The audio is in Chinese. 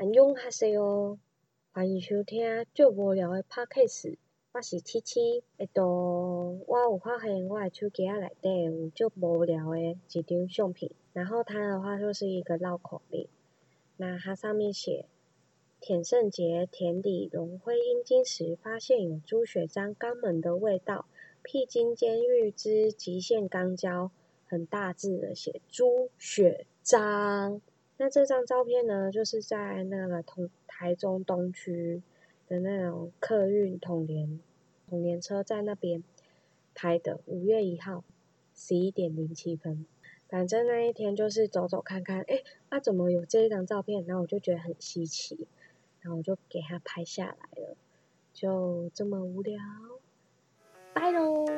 安永哈西哦，欢迎收听最无聊的 podcast，我是七七。诶，都我有发现我的手机啊内底有最无聊的一张相片，然后它的话就是一个绕口令，那它上面写：田圣杰田里龙灰阴茎时，发现有猪血浆肛门的味道。僻经监狱之极限肛交，很大字的写猪血浆。那这张照片呢，就是在那个同台中东区的那种客运统联统联车站那边拍的。五月一号十一点零七分，反正那一天就是走走看看，哎，啊怎么有这一张照片？然后我就觉得很稀奇，然后我就给他拍下来了。就这么无聊，拜喽。